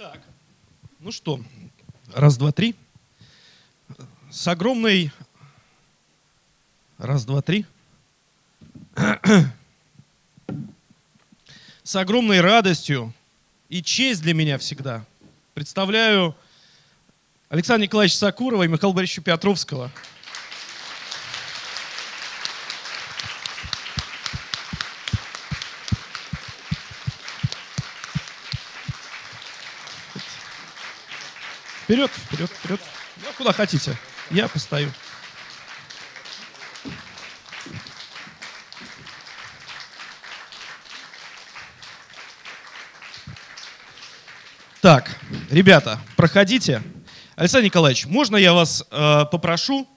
Так, ну что, раз, два, три. С огромной... Раз, два, три. С огромной радостью и честь для меня всегда представляю Александра Николаевича Сакурова и Михаила Борисовича Петровского. Вперед, вперед, вперед. Ну, куда хотите. Я постою. Так, ребята, проходите. Александр Николаевич, можно я вас э, попрошу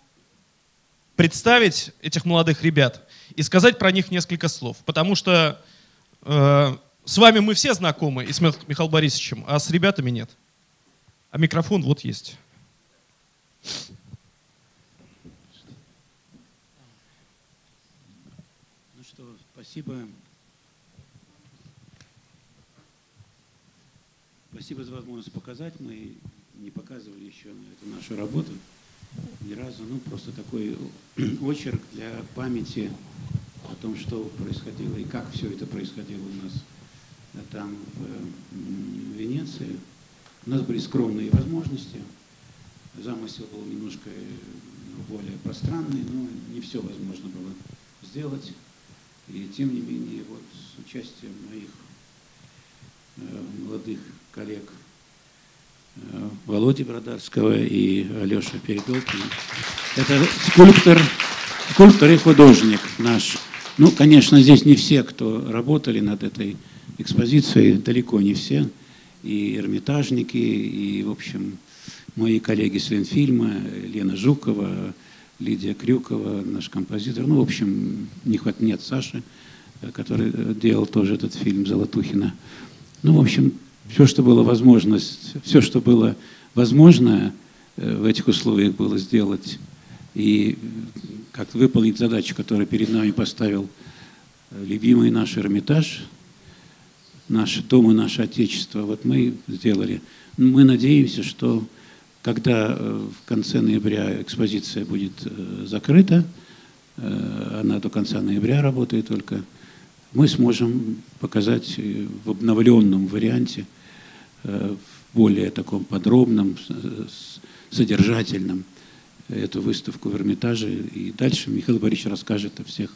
представить этих молодых ребят и сказать про них несколько слов? Потому что э, с вами мы все знакомы, и с Михаилом Борисовичем, а с ребятами нет. А микрофон вот есть. Ну что, спасибо. Спасибо за возможность показать. Мы не показывали еще эту нашу работу ни разу. Ну, просто такой очерк для памяти о том, что происходило и как все это происходило у нас там, в Венеции. У нас были скромные возможности. Замысел был немножко э, более пространный, но не все возможно было сделать. И тем не менее, вот с участием моих э, молодых коллег э, Володи Бродарского и Алеши Перепелкина. Это скульптор, скульптор и художник наш. Ну, конечно, здесь не все, кто работали над этой экспозицией, далеко не все и эрмитажники, и, в общем, мои коллеги с Ленфильма, Лена Жукова, Лидия Крюкова, наш композитор. Ну, в общем, не хват нет Саши, э, который э, делал тоже этот фильм Золотухина. Ну, в общем, все, что было возможность, все, что было возможно э, в этих условиях было сделать и как выполнить задачу, которую перед нами поставил любимый наш Эрмитаж, наш дом и наше Отечество. Вот мы сделали. Мы надеемся, что когда э, в конце ноября экспозиция будет э, закрыта, э, она до конца ноября работает только, мы сможем показать в обновленном варианте, в более таком подробном, содержательном эту выставку в Эрмитаже. И дальше Михаил Борисович расскажет о всех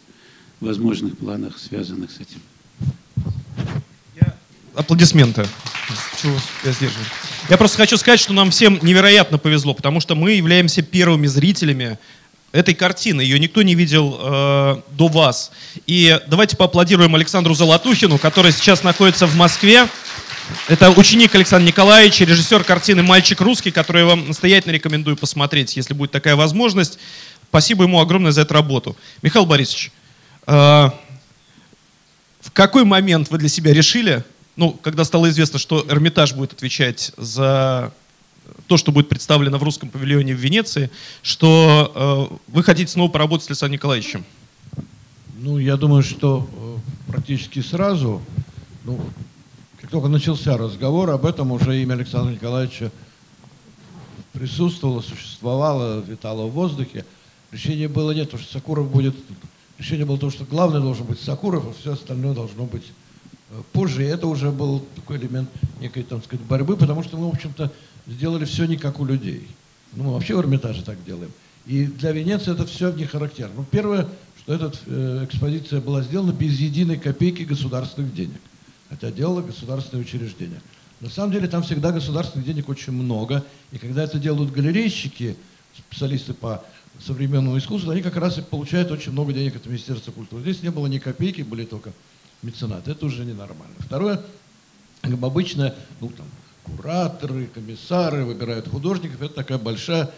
возможных планах, связанных с этим аплодисменты. Чего я сдерживаю? Я просто хочу сказать, что нам всем невероятно повезло, потому что мы являемся первыми зрителями этой картины. Ее никто не видел э, до вас. И давайте поаплодируем Александру Золотухину, который сейчас находится в Москве. Это ученик Александра Николаевича, режиссер картины «Мальчик русский», которую я вам настоятельно рекомендую посмотреть, если будет такая возможность. Спасибо ему огромное за эту работу. Михаил Борисович, э, в какой момент вы для себя решили, ну, когда стало известно, что Эрмитаж будет отвечать за то, что будет представлено в русском павильоне в Венеции, что э, вы хотите снова поработать с Александром Николаевичем? Ну, я думаю, что э, практически сразу, ну, как только начался разговор, об этом уже имя Александра Николаевича присутствовало, существовало, витало в воздухе. Решение было нет, потому что Сакуров будет... Решение было то, что главное должен быть Сакуров, а все остальное должно быть Позже это уже был такой элемент некой, там сказать, борьбы, потому что мы, в общем-то, сделали все не как у людей. Ну, мы вообще в Эрмитаже так делаем. И для Венеции это все не характерно. Ну, первое, что эта э, экспозиция была сделана без единой копейки государственных денег. Хотя делало государственное учреждение. На самом деле там всегда государственных денег очень много. И когда это делают галерейщики, специалисты по современному искусству, они как раз и получают очень много денег от Министерства культуры. Здесь не было ни копейки, были только меценат. Это уже ненормально. Второе, как обычно, ну, там, кураторы, комиссары выбирают художников. Это такая большая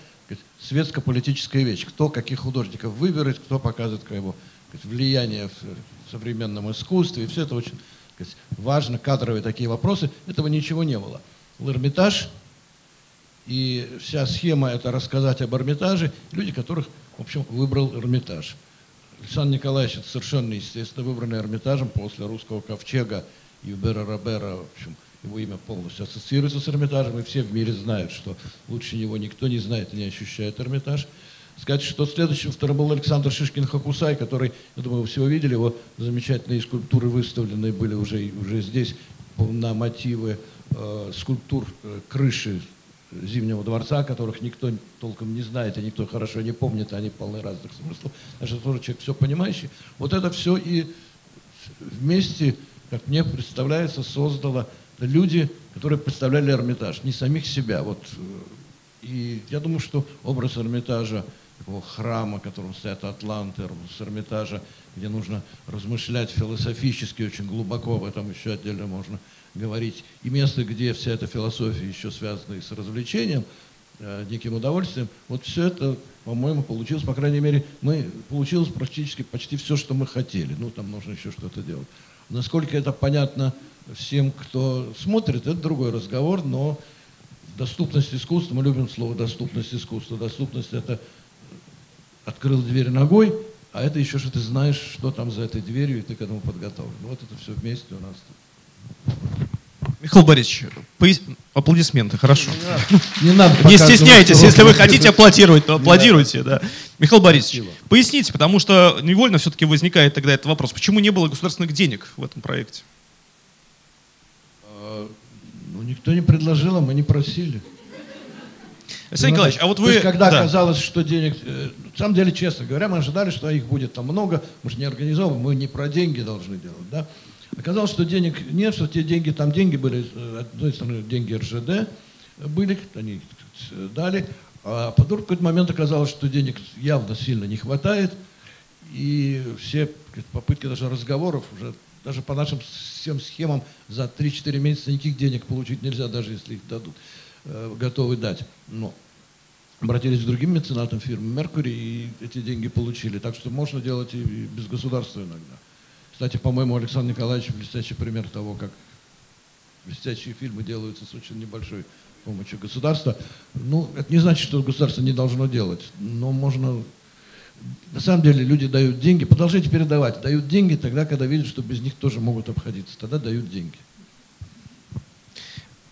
светско-политическая вещь. Кто каких художников выберет, кто показывает как его влияние в современном искусстве. И все это очень сказать, важно, кадровые такие вопросы. Этого ничего не было. Был Эрмитаж, и вся схема это рассказать об Эрмитаже, люди, которых, в общем, выбрал Эрмитаж. Александр Николаевич это совершенно естественно выбранный Эрмитажем после русского ковчега Юбера Робера, в общем, его имя полностью ассоциируется с Эрмитажем, и все в мире знают, что лучше него никто не знает и не ощущает Эрмитаж. Сказать, что следующим вторым был Александр Шишкин-Хакусай, который, я думаю, вы все видели, его замечательные скульптуры выставлены были уже, уже здесь на мотивы э, скульптур э, крыши Зимнего дворца, которых никто толком не знает, и никто хорошо не помнит, они полны разных смыслов. Значит, тоже человек все понимающий. Вот это все и вместе, как мне представляется, создало люди, которые представляли Эрмитаж, не самих себя. Вот. Э, и я думаю, что образ Эрмитажа, такого храма, в котором стоят атланты, с Эрмитажа, где нужно размышлять философически очень глубоко, об этом еще отдельно можно говорить, и место, где вся эта философия еще связана и с развлечением, э, неким удовольствием, вот все это, по-моему, получилось, по крайней мере, мы, получилось практически почти все, что мы хотели. Ну, там нужно еще что-то делать. Насколько это понятно всем, кто смотрит, это другой разговор, но доступность искусства, мы любим слово доступность искусства. Доступность это открыл дверь ногой, а это еще, что ты знаешь, что там за этой дверью, и ты к этому подготовлен. Вот это все вместе у нас. Михаил Борисович, пояс... аплодисменты, хорошо. Не надо. Не стесняйтесь, если вы хотите аплодировать, то аплодируйте. Да. Михаил Борисович, поясните, потому что невольно все-таки возникает тогда этот вопрос. Почему не было государственных денег в этом проекте? А, ну, никто не предложил, а мы не просили. Александр Николаевич, а вот вы... То есть, когда да. оказалось, что денег... Э, на самом деле, честно говоря, мы ожидали, что их будет там много. Мы же не организовываем, мы не про деньги должны делать, да? Оказалось, что денег нет, что те деньги, там деньги были, с одной стороны, деньги РЖД были, они дали, а потом в какой-то момент оказалось, что денег явно сильно не хватает, и все попытки даже разговоров уже даже по нашим всем схемам за 3-4 месяца никаких денег получить нельзя, даже если их дадут, э, готовы дать. Но обратились к другим меценатам фирмы Меркури и эти деньги получили. Так что можно делать и без государства иногда. Кстати, по-моему, Александр Николаевич блестящий пример того, как блестящие фильмы делаются с очень небольшой помощью государства. Ну, это не значит, что государство не должно делать, но можно... На самом деле люди дают деньги, продолжайте передавать, дают деньги тогда, когда видят, что без них тоже могут обходиться, тогда дают деньги.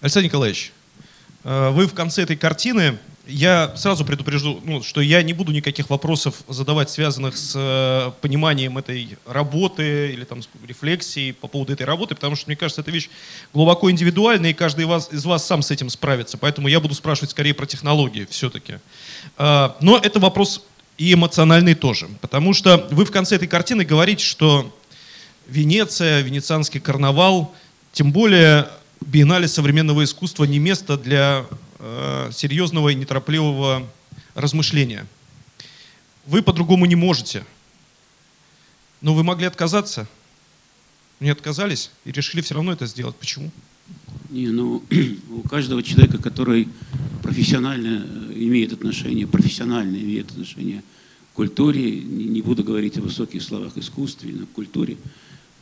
Александр Николаевич, э, вы в конце этой картины я сразу предупрежу, ну, что я не буду никаких вопросов задавать, связанных с э, пониманием этой работы или там, рефлексией по поводу этой работы, потому что, мне кажется, эта вещь глубоко индивидуальная, и каждый из вас, из вас сам с этим справится. Поэтому я буду спрашивать скорее про технологии все-таки. Э, но это вопрос и эмоциональный тоже. Потому что вы в конце этой картины говорите, что Венеция, венецианский карнавал, тем более биеннале современного искусства не место для серьезного и неторопливого размышления. Вы по-другому не можете. Но вы могли отказаться. Не отказались и решили все равно это сделать. Почему? Не, ну, у каждого человека, который профессионально э, имеет отношение, профессионально имеет отношение к культуре, не буду говорить о высоких словах искусстве, но культуре,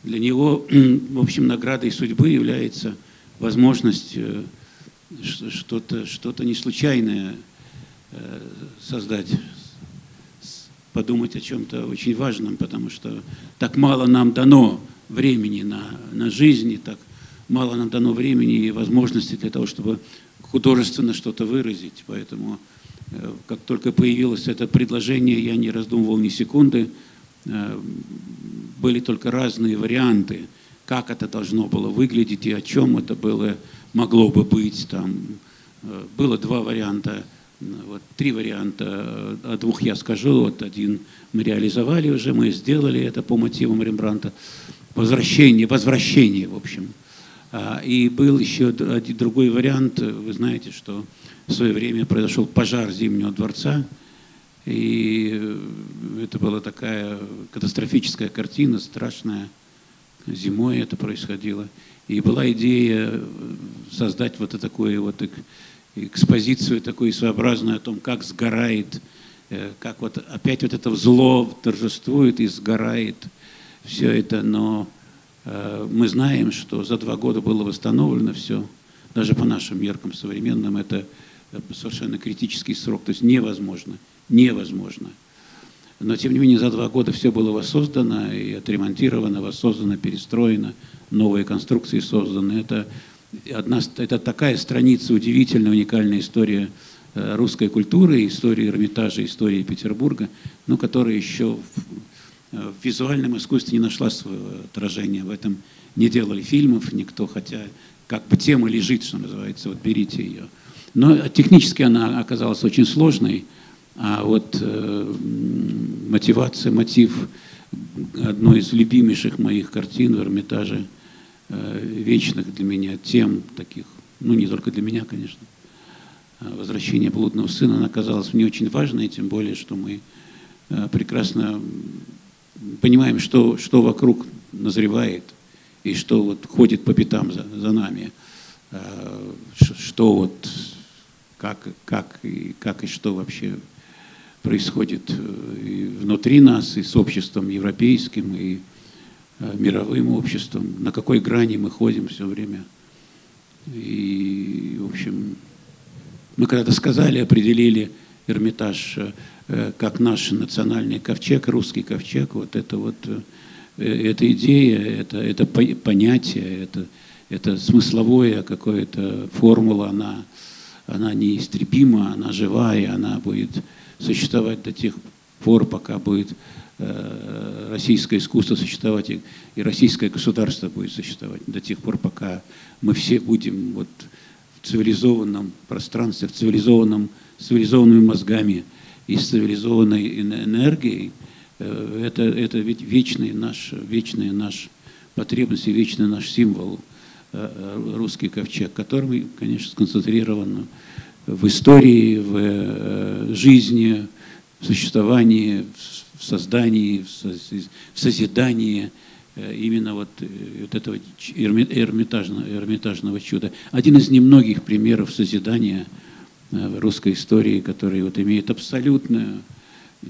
для него, в общем, наградой судьбы является возможность э, что-то что не случайное э, создать, подумать о чем-то очень важном, потому что так мало нам дано времени на, на жизнь, и так мало нам дано времени и возможности для того, чтобы художественно что-то выразить. Поэтому э, как только появилось это предложение, я не раздумывал ни секунды. Э, были только разные варианты, как это должно было выглядеть и о чем это было могло бы быть. Там э, было два варианта, вот, три варианта, о двух я скажу. Вот один мы реализовали уже, мы сделали это по мотивам Рембранта. Возвращение, возвращение, в общем. А, и был еще один другой вариант. Вы знаете, что в свое время произошел пожар Зимнего дворца. И э, это была такая катастрофическая картина, страшная. Зимой это происходило. И была идея э, создать вот такую вот экспозицию, такую своеобразную о том, как сгорает, э, как вот опять вот это зло торжествует и сгорает все это, но э, мы знаем, что за два года было восстановлено все, даже по нашим меркам современным, это совершенно критический срок, то есть невозможно, невозможно. Но, тем не менее, за два года все было воссоздано и отремонтировано, воссоздано, перестроено, новые конструкции созданы. Это одна, это такая страница, удивительная, уникальная история э, русской культуры, истории Эрмитажа, истории Петербурга, но которая еще в, в визуальном искусстве не нашла своего отражения. В этом не делали фильмов никто, хотя как бы тема лежит, что называется, вот берите ее. Но технически она оказалась очень сложной, а вот э, мотивация, мотив одной из любимейших моих картин в Эрмитаже, э, вечных для меня тем таких, ну не только для меня, конечно, а возвращение блудного сына, она оказалась мне очень важной, тем более, что мы э, прекрасно понимаем, что, что вокруг назревает и что вот ходит по пятам за, за нами, э, что вот как, как, и, как и что вообще происходит э, и внутри нас, и с обществом европейским, и э, мировым обществом, на какой грани мы ходим все время. И, в общем, мы когда-то сказали, определили Эрмитаж э, как наш национальный ковчег, русский ковчег, вот это вот, эта идея, это, это понятие, это, это смысловое какое-то формула, она она неистребима, она живая, она будет существовать до тех пор, пока будет э, российское искусство существовать и, российское государство будет существовать, до тех пор, пока мы все будем вот в цивилизованном пространстве, в цивилизованном, цивилизованными мозгами и с цивилизованной энергией, э, это, это ведь вечный наш, вечный наш потребность и вечный наш символ – э, русский ковчег, который, конечно, сконцентрирован в истории, в э, жизни, в существовании, в создании, в созидании именно вот, вот этого эрмитажного, эрмитажного чуда. Один из немногих примеров созидания русской истории, который вот имеет абсолютно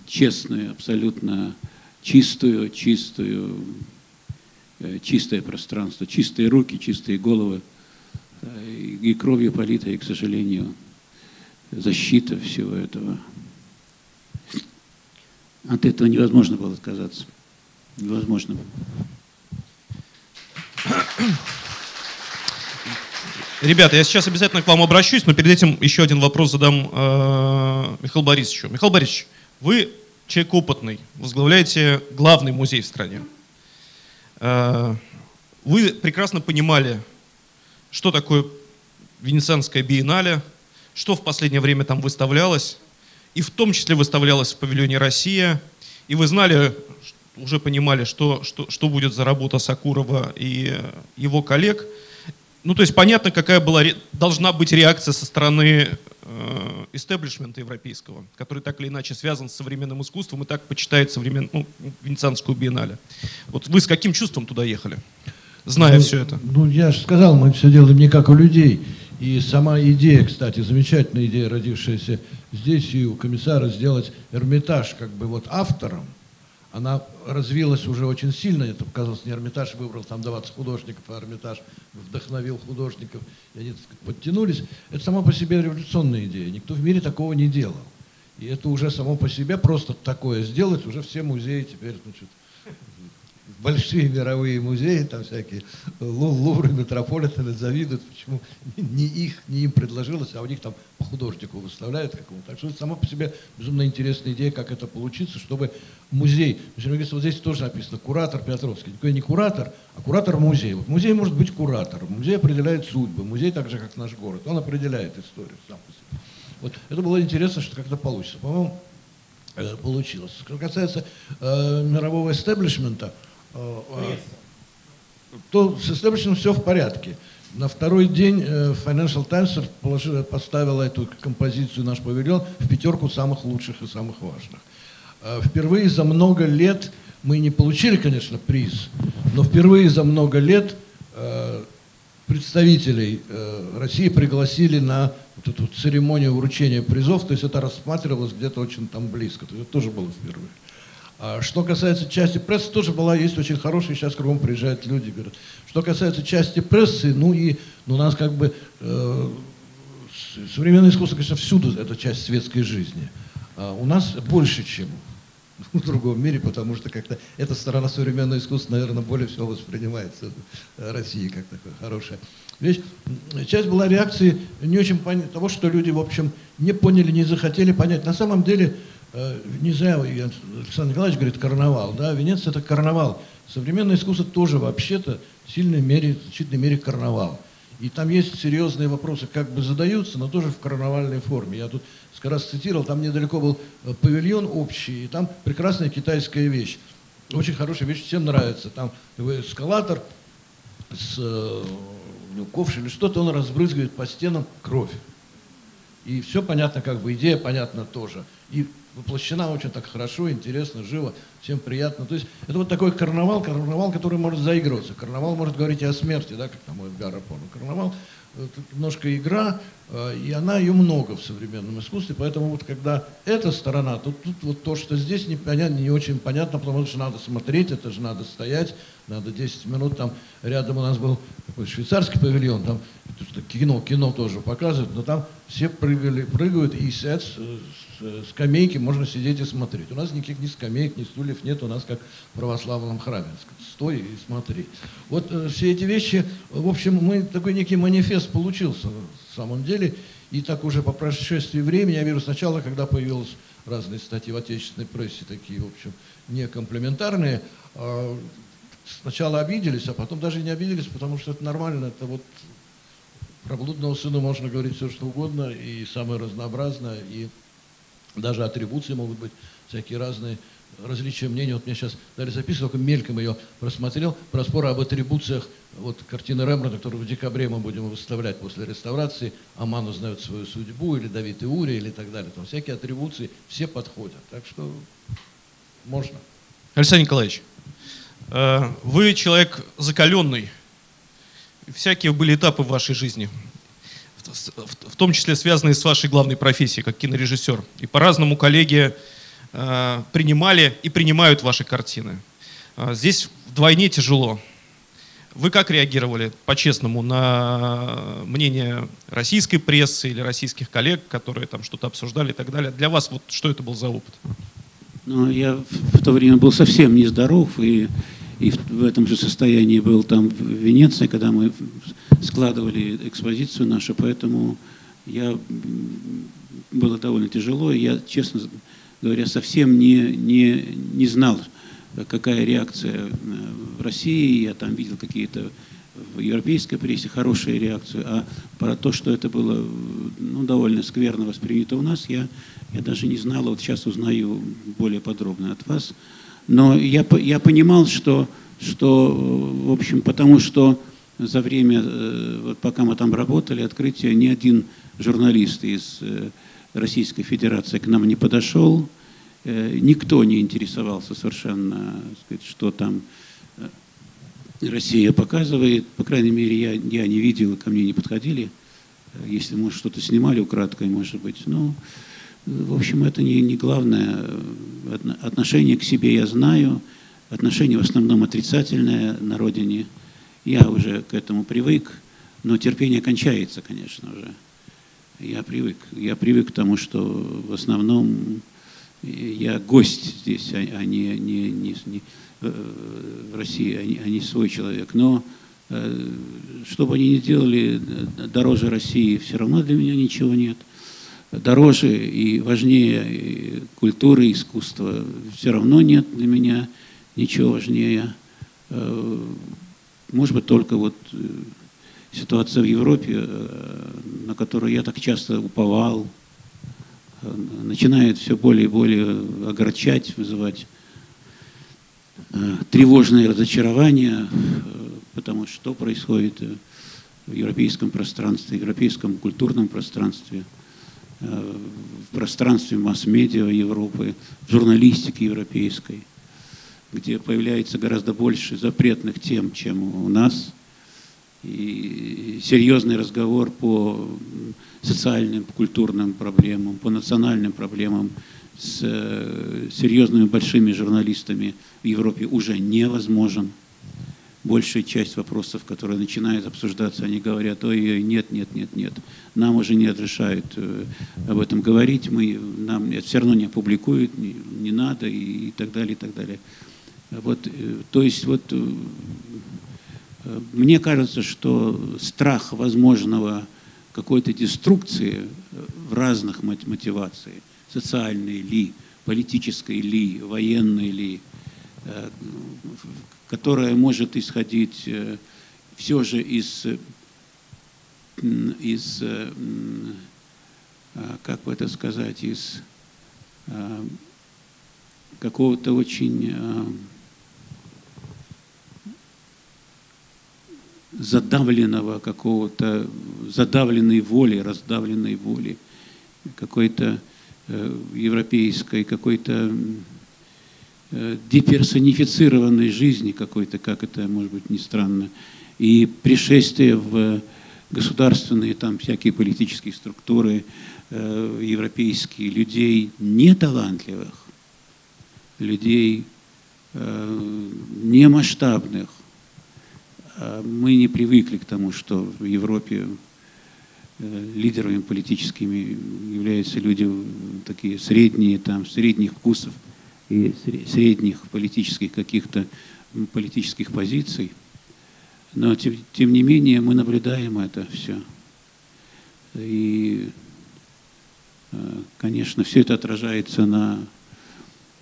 честную, абсолютно чистую, чистую Э, чистое пространство, чистые руки, чистые головы, э, и кровью политая, к сожалению, защита всего этого. От этого невозможно было отказаться. Невозможно. Ребята, я сейчас обязательно к вам обращусь, но перед этим еще один вопрос задам э, Михаилу Борисовичу. Михаил Борисович, вы человек опытный, возглавляете главный музей в стране. Э, вы прекрасно понимали, что такое Венецианская биеннале, что в последнее время там выставлялось, и в том числе выставлялось в павильоне «Россия», и вы знали, уже понимали, что, что, что будет за работа Сакурова и его коллег. Ну, то есть понятно, какая была, должна быть реакция со стороны истеблишмента европейского, который так или иначе связан с современным искусством и так почитает современ... ну, Венецианскую биеннале. Вот вы с каким чувством туда ехали, зная ну, все это? Ну, я же сказал, мы все делаем не как у людей. И сама идея, кстати, замечательная идея, родившаяся здесь и у комиссара, сделать Эрмитаж как бы вот автором, она развилась уже очень сильно. Это показалось, не Эрмитаж выбрал там 20 художников, а Эрмитаж вдохновил художников, и они подтянулись. Это само по себе революционная идея. Никто в мире такого не делал. И это уже само по себе просто такое сделать, уже все музеи теперь значит, большие мировые музеи, там всякие Лувры, Метрополитены завидуют, почему не их, не им предложилось, а у них там по художнику выставляют какому-то. Так что это сама по себе безумно интересная идея, как это получится, чтобы музей, вот здесь тоже написано, куратор Петровский, никакой не куратор, а куратор музея. Вот музей может быть куратором, музей определяет судьбы, музей так же, как наш город, он определяет историю сам по себе. Вот это было интересно, что как-то получится. По-моему, э, получилось. Что касается э, мирового эстеблишмента, э, то с источником все в порядке. На второй день э, Financial Times поставила эту композицию «Наш павильон» в пятерку самых лучших и самых важных. Впервые за много лет, мы не получили, конечно, приз, но впервые за много лет представителей России пригласили на вот эту церемонию вручения призов, то есть это рассматривалось где-то очень там близко, то есть это тоже было впервые. А что касается части прессы, тоже была, есть очень хорошая, сейчас кругом приезжают люди, говорят. Что касается части прессы, ну и ну, у нас как бы э, современное искусство, конечно, всюду это часть светской жизни. А у нас больше, чем в другом мире, потому что как-то эта сторона современного искусства, наверное, более всего воспринимается Россией как такая хорошая вещь. Часть была реакции не очень понять, того, что люди, в общем, не поняли, не захотели понять. На самом деле, э, не знаю, Александр Николаевич говорит, карнавал, да, Венеция это карнавал. Современное искусство тоже вообще-то в сильной мере, в значительной мере карнавал. И там есть серьезные вопросы, как бы задаются, но тоже в карнавальной форме. Я тут раз цитировал, там недалеко был э, павильон общий, и там прекрасная китайская вещь. Очень хорошая вещь, всем нравится. Там эскалатор с э, ну, ковш или что-то, он разбрызгивает по стенам кровь. И все понятно, как бы идея понятна тоже. И воплощена очень так хорошо, интересно, живо, всем приятно. То есть это вот такой карнавал, карнавал, который может заигрываться. Карнавал может говорить и о смерти, да, как там у Эдгара Пона. Карнавал это немножко игра, э, и она ее много в современном искусстве, поэтому вот когда эта сторона, то тут вот то, что здесь непонятно, не очень понятно, потому что надо смотреть, это же надо стоять, надо 10 минут, там рядом у нас был такой швейцарский павильон, там кино, кино тоже показывают, но там все прыгали, прыгают и сидят с, с скамейки, можно сидеть и смотреть. У нас никаких ни скамеек, ни стульев нет, у нас как в православном храме. Стой и смотри. Вот э, все эти вещи, в общем, мы такой некий манифест получился в самом деле. И так уже по прошествии времени, я верю, сначала, когда появились разные статьи в отечественной прессе, такие, в общем, не комплементарные, э, сначала обиделись, а потом даже не обиделись, потому что это нормально, это вот про блудного сына можно говорить все, что угодно, и самое разнообразное, и даже атрибуции могут быть всякие разные, различия мнений. Вот мне сейчас дали записку, только мельком ее просмотрел, про споры об атрибуциях вот картины Рембрандта, которую в декабре мы будем выставлять после реставрации, Аман узнает свою судьбу, или Давид и Ури, или так далее. Там всякие атрибуции, все подходят. Так что можно. Александр Николаевич, Э, вы человек закаленный. Всякие были этапы в вашей жизни, в том числе связанные с вашей главной профессией, как кинорежиссер. И по-разному коллеги э, принимали и принимают ваши картины. Э, здесь вдвойне тяжело. Вы как реагировали, по-честному, на мнение российской прессы или российских коллег, которые там что-то обсуждали и так далее? Для вас вот что это был за опыт? Ну, я в то время был совсем нездоров, и и в этом же состоянии был там в Венеции, когда мы складывали экспозицию нашу, поэтому я было довольно тяжело, я, честно говоря, совсем не, не, не знал, какая реакция в России, я там видел какие-то в европейской прессе хорошие реакции, а про то, что это было ну, довольно скверно воспринято у нас, я, я даже не знал, вот сейчас узнаю более подробно от вас. Но я, я понимал, что, что, в общем, потому что за время, э, вот пока мы там работали, открытие, ни один журналист из э, Российской Федерации к нам не подошел, э, никто не интересовался совершенно, сказать, что там Россия показывает, по крайней мере, я, я не видел, ко мне не подходили, если, может, что-то снимали украдкой, может быть, но... В общем, это не, не главное. Отношение к себе я знаю, отношение в основном отрицательное на родине. Я уже к этому привык, но терпение кончается, конечно же. Я привык. Я привык к тому, что в основном я гость здесь, а, а не, не, не, не э, в России, а не, а не свой человек. Но э, что бы они ни делали, дороже России все равно для меня ничего нет дороже и важнее культуры, искусства все равно нет для меня ничего важнее. Э, может быть, только вот э, ситуация в Европе, э, на которую я так часто уповал, начинает все более и более огорчать, вызывать тревожное разочарование, потому что происходит в европейском пространстве, в европейском культурном пространстве – в пространстве масс-медиа Европы, в журналистике европейской, где появляется гораздо больше запретных тем, чем у нас. И серьезный разговор по социальным, культурным проблемам, по национальным проблемам с э, серьезными большими журналистами в Европе уже невозможен. Большая часть вопросов, которые начинают обсуждаться, они говорят, ой, ой, нет, нет, нет, нет, нам уже не разрешают э, об этом говорить, мы, нам это все равно не опубликуют, не, не надо и, и так далее, и так далее. Вот, э, то есть вот э, мне кажется, что страх возможного какой-то деструкции в разных мотивациях, социальной ли, политической ли, военной ли, которая может исходить э, все же из, из э, а, как бы это сказать, из а, какого-то очень а, задавленного какого-то, задавленной воли, раздавленной воли, какой-то э, европейской, какой-то Э, деперсонифицированной жизни какой-то, как это, может быть, не странно, и пришествие в государственные там всякие политические структуры э, европейские людей неталантливых, людей э, немасштабных. А мы не привыкли к тому, что в Европе э, лидерами политическими являются люди такие средние, там, средних вкусов – и средних политических каких-то политических позиций. Но тем, тем не менее мы наблюдаем это все. И, э, конечно, все это отражается на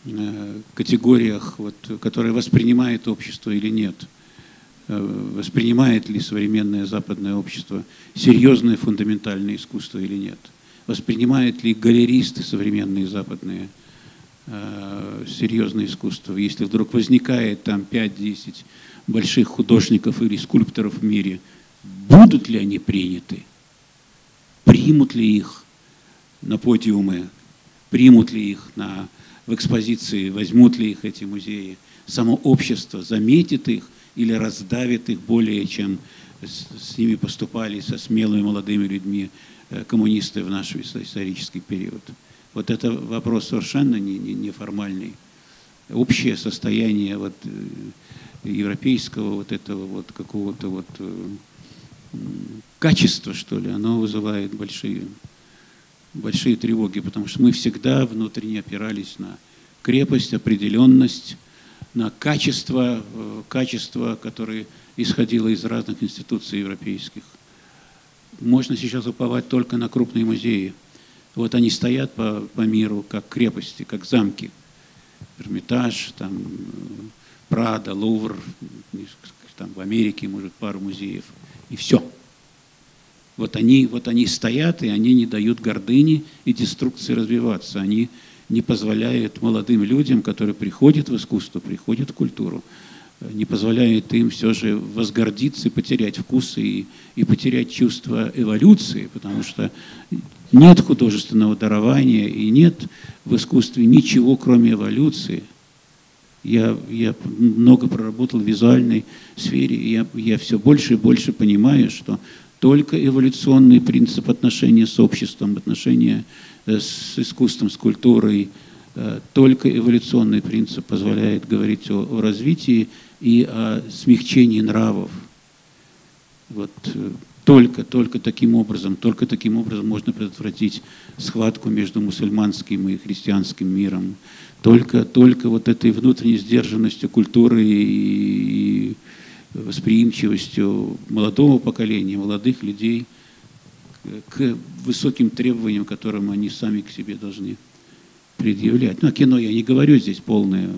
э, категориях, вот, которые воспринимает общество или нет. Э, воспринимает ли современное западное общество серьезное фундаментальное искусство или нет. Воспринимают ли галеристы современные западные – э, серьезное искусство. Если вдруг возникает там 5-10 больших художников или скульпторов в мире, будут ли они приняты? Примут ли их на подиумы? Примут ли их на, в экспозиции? Возьмут ли их эти музеи? Само общество заметит их или раздавит их более, чем с, с ними поступали со смелыми молодыми людьми э, коммунисты в наш исторический период? Вот это вопрос совершенно не, не, неформальный. Общее состояние вот, э, европейского вот этого вот какого-то вот э, качества, что ли, оно вызывает большие, большие тревоги, потому что мы всегда внутренне опирались на крепость, определенность, на качество, э, качество, которое исходило из разных институций европейских. Можно сейчас уповать только на крупные музеи – вот они стоят по, по миру, как крепости, как замки. Эрмитаж, там, Прада, Лувр, там в Америке, может, пару музеев. И все. Вот они, вот они стоят, и они не дают гордыни и деструкции развиваться. Они не позволяют молодым людям, которые приходят в искусство, приходят в культуру, не позволяет им все же возгордиться потерять вкус и, и потерять чувство эволюции, потому что нет художественного дарования и нет в искусстве ничего, кроме эволюции. Я, я много проработал в визуальной сфере, и я, я все больше и больше понимаю, что только эволюционный принцип отношения с обществом, отношения э, с искусством, с культурой, э, только эволюционный принцип позволяет говорить о, о развитии и о смягчении нравов. Вот э, только, только таким образом, только таким образом можно предотвратить схватку между мусульманским и христианским миром. Только, только вот этой внутренней сдержанностью культуры и восприимчивостью молодого поколения, молодых людей к высоким требованиям, которым они сами к себе должны предъявлять. Ну, о кино я не говорю, здесь полное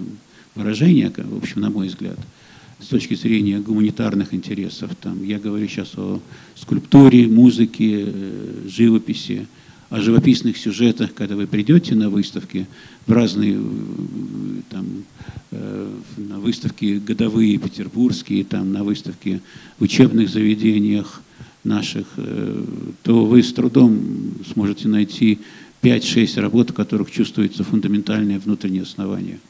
выражение, в общем, на мой взгляд – с точки зрения гуманитарных интересов. Там, я говорю сейчас о скульптуре, музыке, э, живописи, о живописных сюжетах, когда вы придете на выставки, в разные э, там, э, на выставки годовые петербургские, там, на выставки в учебных заведениях наших, то вы с трудом сможете найти 5-6 работ, в которых чувствуется фундаментальное внутреннее основание.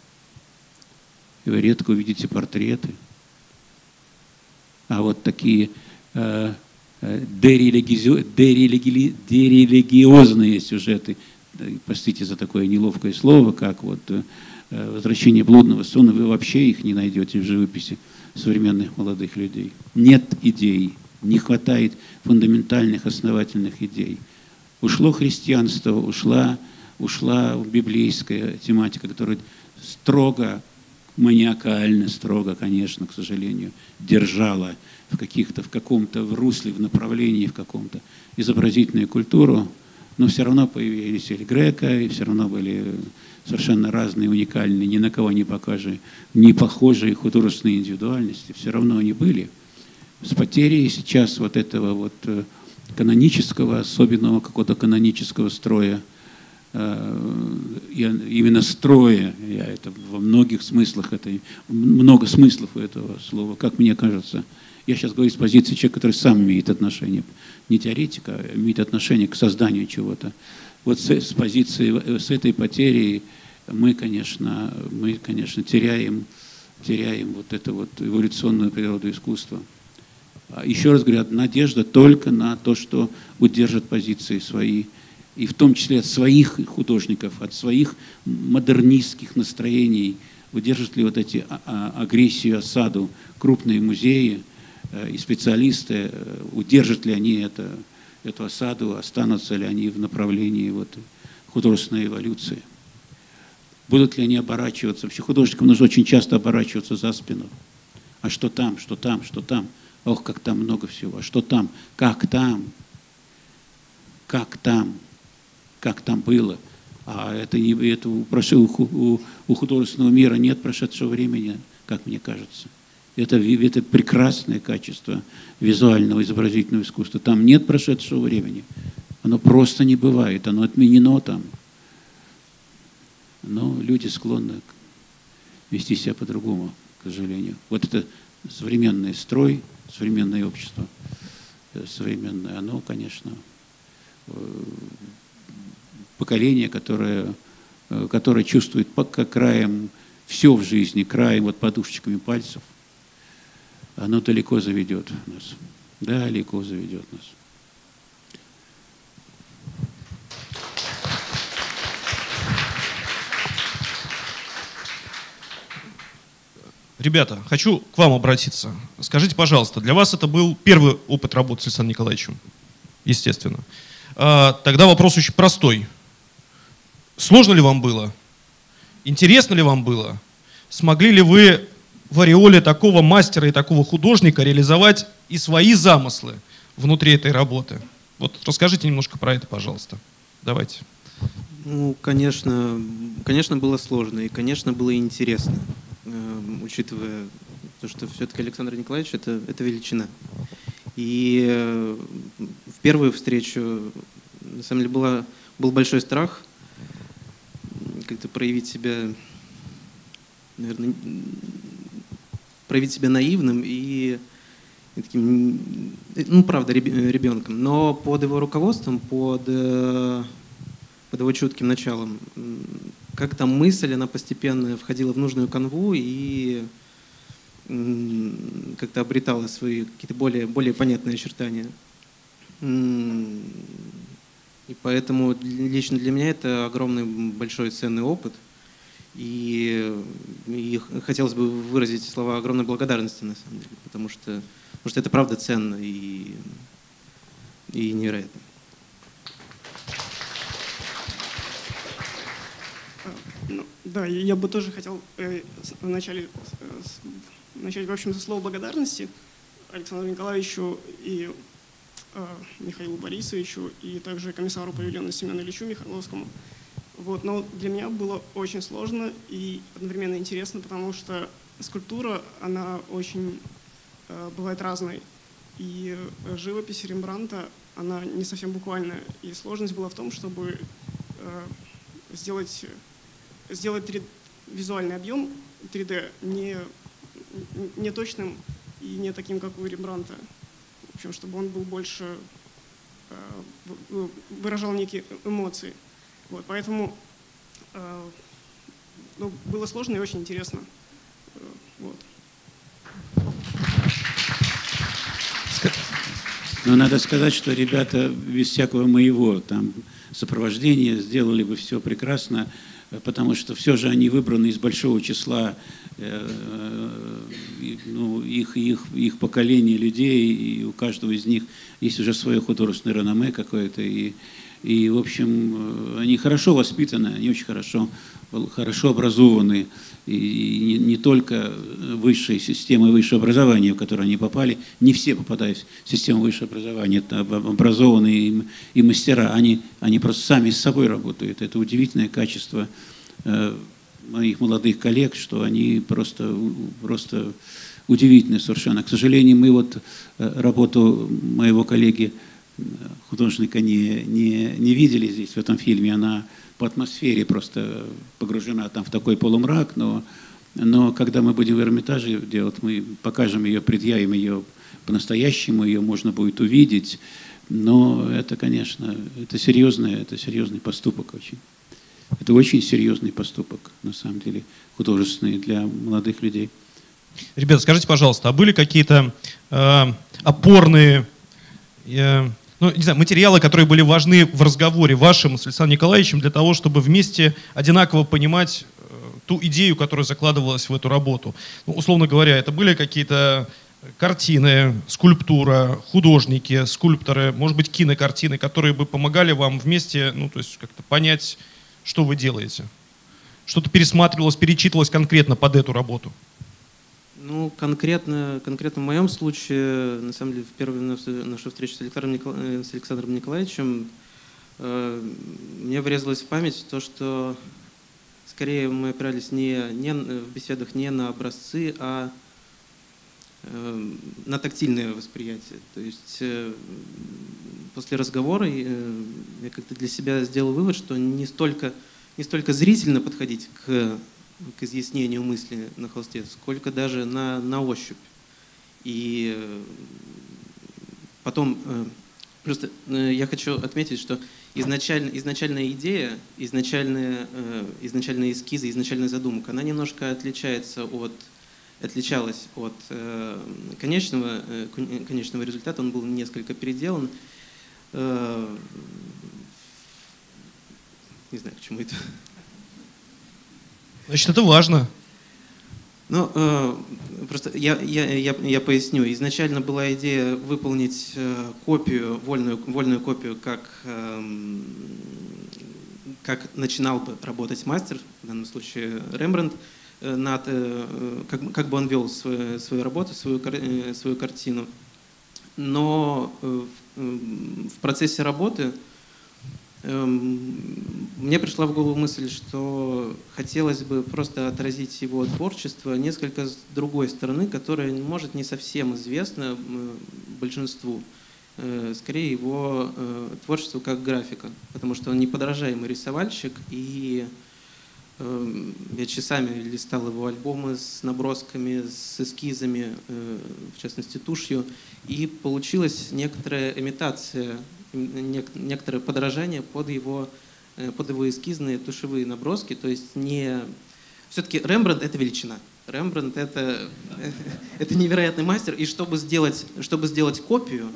И вы редко увидите портреты – а вот такие э, э дерелигиозные сюжеты, простите за такое неловкое слово, как вот э, «Возвращение блудного сына», вы вообще их не найдете в живописи современных молодых людей. Нет идей, не хватает фундаментальных, основательных идей. Ушло христианство, ушла, ушла библейская тематика, которая строго, маниакально, строго, конечно, к сожалению, держала в каких-то, в каком-то, в русле, в направлении, в каком-то изобразительную культуру, но все равно появились Эль Грека, и все равно были совершенно разные, уникальные, ни на кого не покажи, не похожие художественные индивидуальности, все равно они были. С потерей сейчас вот этого вот э, канонического, особенного какого-то канонического строя, э, именно строя, я это во многих смыслах, это много смыслов у этого слова, как мне кажется. Я сейчас говорю с позиции человека, который сам имеет отношение, не теоретика, а имеет отношение к созданию чего-то. Вот с, с позиции, с этой потерей мы, конечно, мы, конечно, теряем, теряем вот эту вот эволюционную природу искусства. А еще раз говорю, надежда только на то, что удержат позиции свои, и в том числе от своих художников, от своих модернистских настроений, удержат ли вот эти а, а, агрессию, осаду крупные музеи э, и специалисты, э, удержат ли они это, эту осаду, останутся ли они в направлении вот художественной эволюции. Будут ли они оборачиваться? Вообще художникам нужно очень часто оборачиваться за спину. А что там, что там, что там? Ох, как там много всего. А что там? Как там? Как там? Как там было? А это не это у, у, у художественного мира нет прошедшего времени, как мне кажется. Это, это прекрасное качество визуального изобразительного искусства. Там нет прошедшего времени. Оно просто не бывает. Оно отменено там. Но люди склонны вести себя по-другому, к сожалению. Вот это современный строй, современное общество, э, современное, оно, конечно, э, поколение, которое, э, которое чувствует как краем все в жизни, краем вот подушечками пальцев, оно далеко заведет нас. Далеко заведет нас. Ребята, хочу к вам обратиться. Скажите, пожалуйста, для вас это был первый опыт работы с Александром Николаевичем? Естественно. А, тогда вопрос очень простой. Сложно ли вам было? Интересно ли вам было? Смогли ли вы в ореоле такого мастера и такого художника реализовать и свои замыслы внутри этой работы? Вот расскажите немножко про это, пожалуйста. Давайте. Ну, конечно, конечно, было сложно и, конечно, было интересно. Эм, учитывая то, что все-таки Александр Николаевич это, это величина. И э, в первую встречу, на самом деле, была, был большой страх как-то проявить себя, наверное, проявить себя наивным и, и таким, ну, правда, ребенком. Но под его руководством, под, э, под его чутким началом как-то мысль, она постепенно входила в нужную канву и как-то обретала свои какие-то более, более понятные очертания. И поэтому лично для меня это огромный большой ценный опыт. И, и хотелось бы выразить слова огромной благодарности, на самом деле, потому что, потому что это правда ценно и, и невероятно. Ну, да, я бы тоже хотел э, вначале э, начать, в общем, со слова благодарности Александру Николаевичу и э, Михаилу Борисовичу, и также комиссару павильона Семену Ильичу Михайловскому. Вот, но для меня было очень сложно и одновременно интересно, потому что скульптура, она очень э, бывает разной. И э, живопись Рембранта, она не совсем буквальная. И сложность была в том, чтобы э, сделать сделать 3, визуальный объем 3D не, не точным и не таким, как у Рембранта. Общем, чтобы он был больше, э, выражал некие эмоции. Вот, поэтому э, ну, было сложно и очень интересно. Э, вот. Но надо сказать, что ребята без всякого моего там сопровождения сделали бы все прекрасно. потому что все же они выбраны из большого числа ну, их, их, их поколения людей, и у каждого из них есть уже свое художественное реноме какое-то, и, и, в общем, они хорошо воспитаны, они очень хорошо, хорошо образованы, и не, не только высшей системы высшего образования, в которую они попали, не все попадают в систему высшего образования, это образованные и, и мастера, они, они просто сами с собой работают. Это удивительное качество э, моих молодых коллег, что они просто, просто удивительные совершенно. К сожалению, мы вот э, работу моего коллеги э, художника не, не, не видели здесь, в этом фильме. Она по атмосфере просто погружена там в такой полумрак, но, но когда мы будем в Эрмитаже делать, мы покажем ее, предъявим ее по-настоящему, ее можно будет увидеть, но это, конечно, это серьезный, это серьезный поступок очень. Это очень серьезный поступок, на самом деле, художественный для молодых людей. Ребята, скажите, пожалуйста, а были какие-то э, опорные э, ну, не знаю, материалы, которые были важны в разговоре вашим с Александром Николаевичем для того, чтобы вместе одинаково понимать э, ту идею, которая закладывалась в эту работу. Ну, условно говоря, это были какие-то картины, скульптура, художники, скульпторы, может быть, кинокартины, которые бы помогали вам вместе, ну, то есть как-то понять, что вы делаете. Что-то пересматривалось, перечитывалось конкретно под эту работу. Ну, конкретно, конкретно в моем случае, на самом деле, в первую нашу встречу с Александром, Никол... Э, с Александром Николаевичем э, мне врезалось в память то, что скорее мы опирались не, не в беседах не на образцы, а на тактильное восприятие. То есть э, после разговора э, я как-то для себя сделал вывод, что не столько, не столько зрительно подходить к к изъяснению мысли на холсте, сколько даже на, на ощупь. И э, потом, э, просто э, я хочу отметить, что изначально, изначальная идея, изначальная, изначальная эскизы, изначальная задумка, она немножко отличается от отличалась от конечного, конечного результата, он был несколько переделан. Не знаю, к чему это. Значит, это важно. Ну, э, просто я, я, я, я поясню. Изначально была идея выполнить э, копию, вольную, вольную копию, как, э, как начинал бы работать мастер, в данном случае Рембрандт, э, над, э, как, как бы он вел свою, свою работу, свою, э, свою картину. Но э, в, э, процессе работы Эм, мне пришла в голову мысль, что хотелось бы просто отразить его творчество несколько с другой стороны, которая, может, не совсем известна большинству. Э, скорее его э, творчество как графика, потому что он неподражаемый рисовальщик, и я часами листал его альбомы с набросками, с эскизами, э, в частности тушью, и получилась некоторая имитация некоторое подражание под его, э, под его эскизные тушевые наброски. То есть не... Все-таки Рембрандт — это величина. Рембрандт — это, это невероятный мастер. И чтобы сделать, чтобы сделать копию,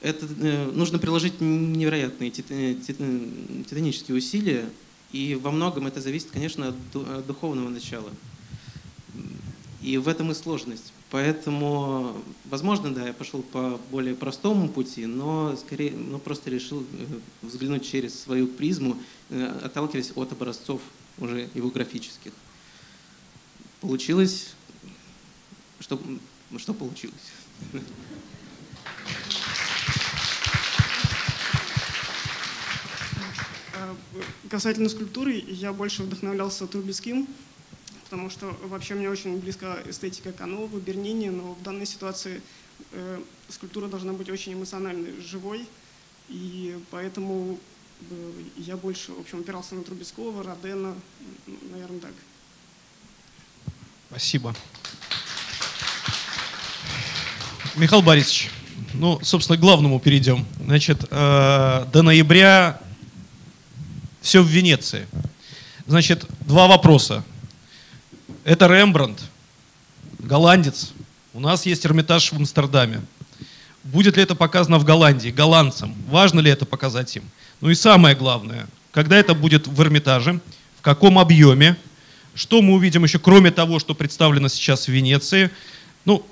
это э, нужно приложить невероятные титанические усилия. И во многом это зависит, конечно, от духовного начала. И в этом и сложность. Поэтому, возможно, да, я пошел по более простому пути, но скорее, ну, просто решил э, взглянуть через свою призму, э, отталкиваясь от образцов уже его графических. Получилось, что, что получилось. Касательно скульптуры, я больше вдохновлялся Трубецким, потому что вообще мне очень близка эстетика Канова, Бернини, но в данной ситуации э, скульптура должна быть очень эмоциональной, живой, и поэтому э, я больше, в общем, опирался на Трубецкого, Родена, наверное, так. Спасибо. Михаил Борисович, ну, собственно, к главному перейдем. Значит, э, до ноября все в Венеции. Значит, два вопроса. Это Рембрандт, голландец. У нас есть Эрмитаж в Амстердаме. Будет ли это показано в Голландии, голландцам? Важно ли это показать им? Ну и самое главное, когда это будет в Эрмитаже, в каком объеме, что мы увидим еще, кроме того, что представлено сейчас в Венеции. Ну,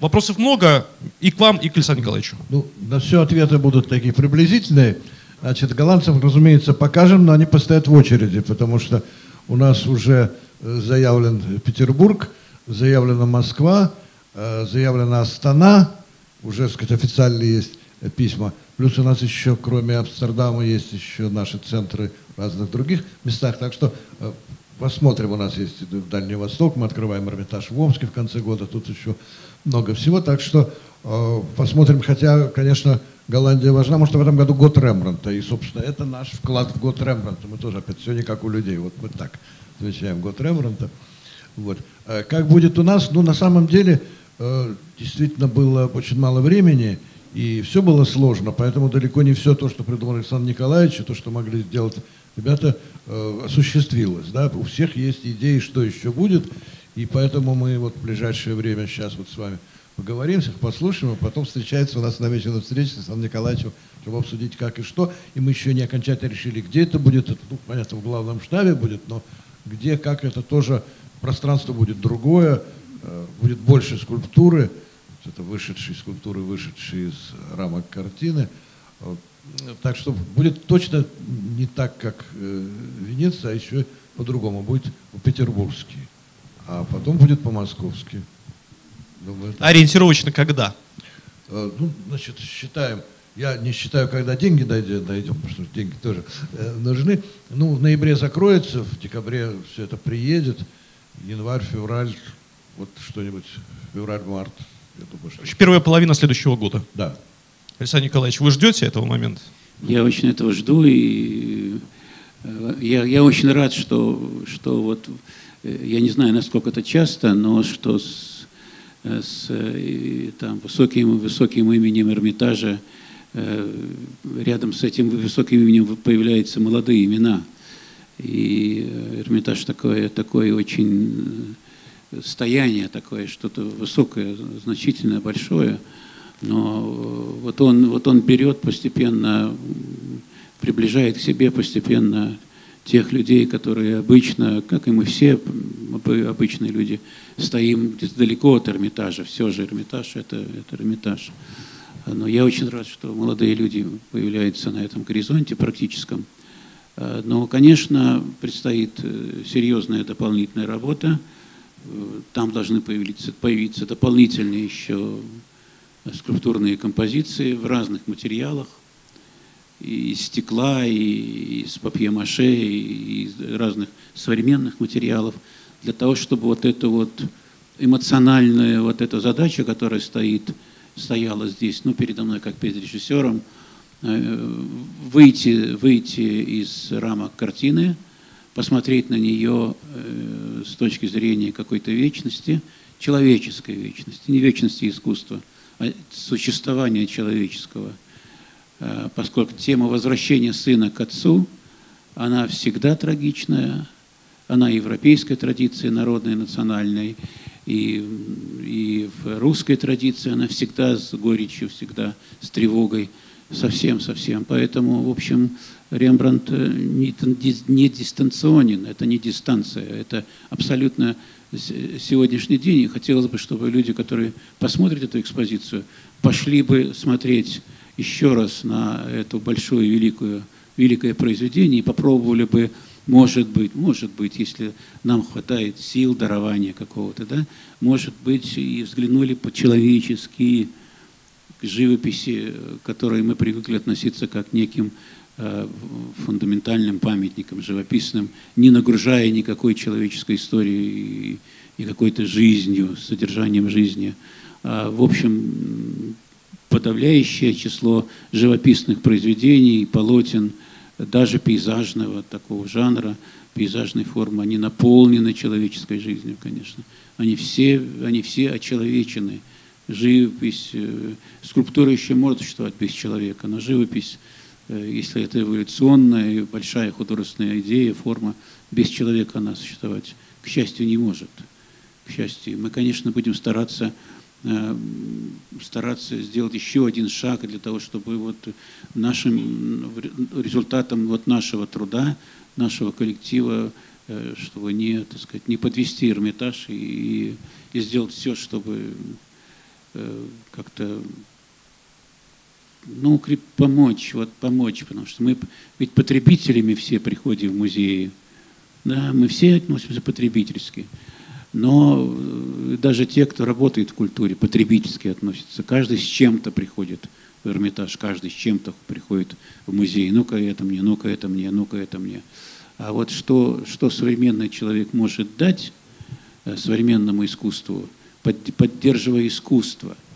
вопросов много и к вам, и к Александру Николаевичу. Ну, на все ответы будут такие приблизительные. Значит, голландцам, разумеется, покажем, но они постоят в очереди, потому что у нас уже э, заявлен Петербург, заявлена Москва, э, заявлена Астана, уже, так сказать, официально есть письма. Плюс у нас еще, кроме Амстердама, есть еще наши центры в разных других местах. Так что э, посмотрим, у нас есть Дальний Восток, мы открываем Эрмитаж в Омске в конце года, тут еще много всего. Так что посмотрим, хотя, конечно, Голландия важна, может, в этом году год Рембранта. И, собственно, это наш вклад в год Рембранта. Мы тоже опять не как у людей. Вот мы так отвечаем год Рембранта. Вот. Э, как будет у нас? Ну, на самом деле, э, действительно было очень мало времени, и все было сложно, поэтому далеко не все то, что придумал Александр Николаевич, и то, что могли сделать ребята, э, осуществилось. Да? У всех есть идеи, что еще будет, и поэтому мы вот в ближайшее время сейчас вот с вами поговорим, всех послушаем, а потом встречается у нас на намечена встреча с Александром Николаевичем, чтобы обсудить как и что. И мы еще не окончательно решили, где это будет. Это, ну, понятно, в главном штабе будет, но где, как это тоже, пространство будет другое, э, будет больше скульптуры, это вышедшие скульптуры, вышедшие из рамок картины. Так что будет точно не так, как э, Венеция, а еще по-другому. Будет по-петербургски, а потом будет по-московски. Думаю, Ориентировочно когда? Э, ну, значит, считаем. Я не считаю, когда деньги дойдем, дойдем потому что деньги тоже э, нужны. Ну, в ноябре закроется, в декабре все это приедет. Январь, февраль, вот что-нибудь, февраль-март. Я думаю, что... Первая половина следующего года. Да. Александр Николаевич, вы ждете этого момента? Я очень этого жду, и э, я, я очень рад, что, что вот, я не знаю, насколько это часто, но что с Э, с э, там, высоким, высоким именем Эрмитажа, э, рядом с этим высоким именем появляются молодые имена. И Эрмитаж такое, такое очень стояние такое, что-то высокое, значительное, большое. Но вот он, вот он берет постепенно, приближает к себе постепенно тех людей, которые обычно, как и мы все обычные люди, стоим где-то далеко от Эрмитажа. Все же Эрмитаж это, это Эрмитаж. Но я очень рад, что молодые люди появляются на этом горизонте практическом. Но, конечно, предстоит э, серьезная дополнительная работа. Там должны появиться, появиться дополнительные еще скульптурные композиции в разных материалах и из стекла, и из папье-маше, и из разных современных материалов, для того, чтобы вот эта вот эмоциональная вот эта задача, которая стоит, стояла здесь, ну, передо мной, как перед режиссером, э, выйти, выйти из рамок картины, посмотреть на нее э, с точки зрения какой-то вечности, человеческой вечности, не вечности искусства, а существования человеческого – поскольку тема возвращения сына к отцу, она всегда трагичная, она европейской традиции, народной, национальной, и, и в русской традиции она всегда с горечью, всегда с тревогой, совсем-совсем. Поэтому, в общем, Рембрандт э, не, не дистанционен, это не дистанция, это абсолютно сегодняшний день. И хотелось бы, чтобы люди, которые посмотрят эту экспозицию, пошли бы смотреть еще раз на эту большую великую, великое произведение и попробовали бы, может быть, может быть, если нам хватает сил, дарования какого-то, да, может быть, и взглянули по-человечески к живописи, к которой мы привыкли относиться как неким э, фундаментальным памятникам живописным, не нагружая никакой человеческой историей и какой-то жизнью, содержанием жизни. А, в общем, подавляющее число живописных произведений, полотен, даже пейзажного такого жанра, пейзажной формы, они наполнены человеческой жизнью, конечно. Они все, они все очеловечены. Живопись, э, скульптура еще может существовать без человека, но живопись, э, если это эволюционная большая художественная идея, форма, без человека она существовать, к счастью, не может. К счастью, мы, конечно, будем стараться стараться сделать еще один шаг для того, чтобы вот нашим результатом вот нашего труда нашего коллектива, э, чтобы не, так сказать, не подвести Эрмитаж и, и сделать все, чтобы э, как-то ну, помочь, вот помочь, потому что мы ведь потребителями все приходим в музеи. Да, мы все относимся потребительски. Но э, даже те, кто работает в культуре, потребительски относятся. Каждый с чем-то приходит в Эрмитаж, каждый с чем-то приходит в музей. Ну-ка это мне, ну-ка это мне, ну-ка это мне. А вот что, что современный человек может дать э, современному искусству, поддерживая искусство –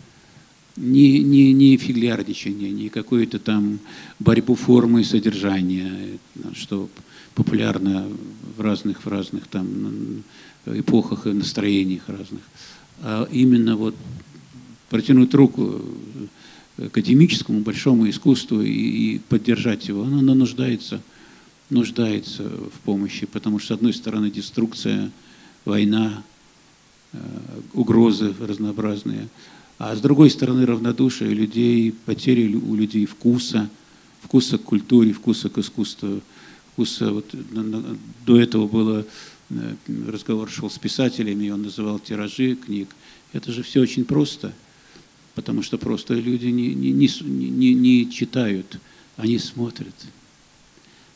не, не, не фиглярничание, не какую-то там борьбу формы и содержания, что популярно в разных, в разных там эпохах и настроениях разных, а именно вот протянуть руку академическому большому искусству и, и поддержать его, оно, оно нуждается, нуждается в помощи, потому что, с одной стороны, деструкция, война, э, угрозы разнообразные, а с другой стороны, равнодушие людей, потери у людей вкуса, вкуса к культуре, вкуса к искусству, вкуса, вот, до этого было, разговор шел с писателями, и он называл тиражи книг. Это же все очень просто, потому что просто люди не, не, не, не, не читают, они смотрят.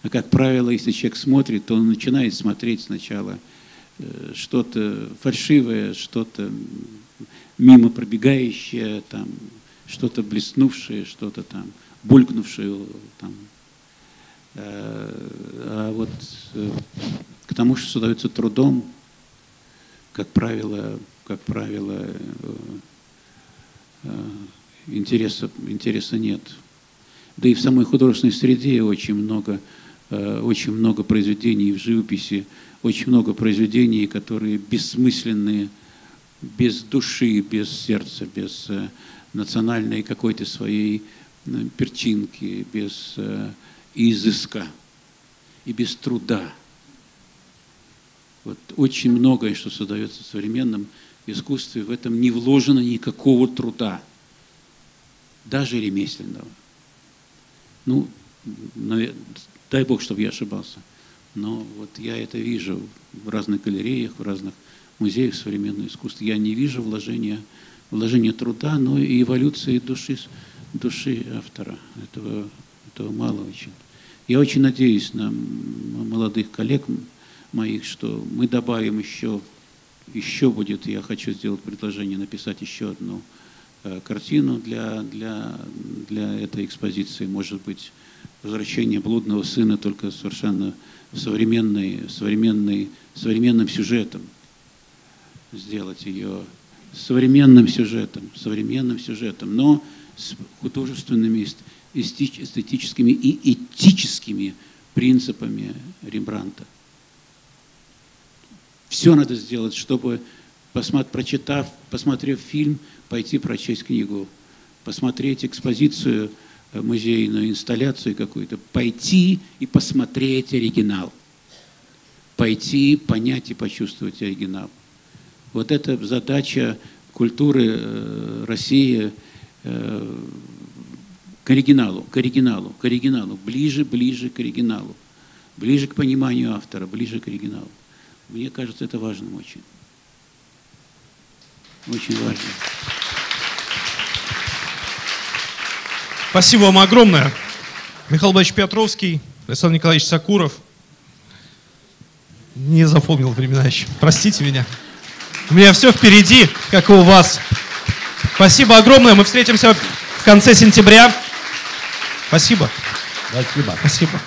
А как правило, если человек смотрит, то он начинает смотреть сначала э, что-то фальшивое, что-то мимо пробегающее, там, что-то блеснувшее, что-то там, булькнувшее, там. Э, а вот э, к тому, что создается трудом, как правило, как правило, э, интереса, интереса нет. Да и в самой художественной среде очень много, очень много произведений в живописи, очень много произведений, которые бессмысленные, без души, без сердца, без национальной какой-то своей перчинки, без э, изыска и без труда. Вот очень многое, что создается в современном искусстве, в этом не вложено никакого труда, даже ремесленного. Ну, дай Бог, чтобы я ошибался. Но вот я это вижу в разных галереях, в разных музеях современного искусства. Я не вижу вложения, вложения труда, но и эволюции души, души автора. Этого, этого мало очень. Я очень надеюсь на молодых коллег моих, что мы добавим еще, еще будет, я хочу сделать предложение написать еще одну э, картину для, для, для этой экспозиции. Может быть, возвращение блудного сына только совершенно современный, современный, современным сюжетом сделать ее современным сюжетом, современным сюжетом, но с художественными, эстетическими и этическими принципами Рембранта. Все надо сделать, чтобы, посмотри, прочитав, посмотрев фильм, пойти прочесть книгу, посмотреть экспозицию э, музейную, инсталляцию какую-то, пойти и посмотреть оригинал, пойти, понять и почувствовать оригинал. Вот это задача культуры э, России э, к оригиналу, к оригиналу, к оригиналу, ближе, ближе к оригиналу, ближе к пониманию автора, ближе к оригиналу. Мне кажется, это важным очень. Очень важно. Спасибо вам огромное. Михаил Борисович Петровский, Александр Николаевич Сакуров. Не запомнил времена еще. Простите меня. У меня все впереди, как и у вас. Спасибо огромное. Мы встретимся в конце сентября. Спасибо. Спасибо. Спасибо.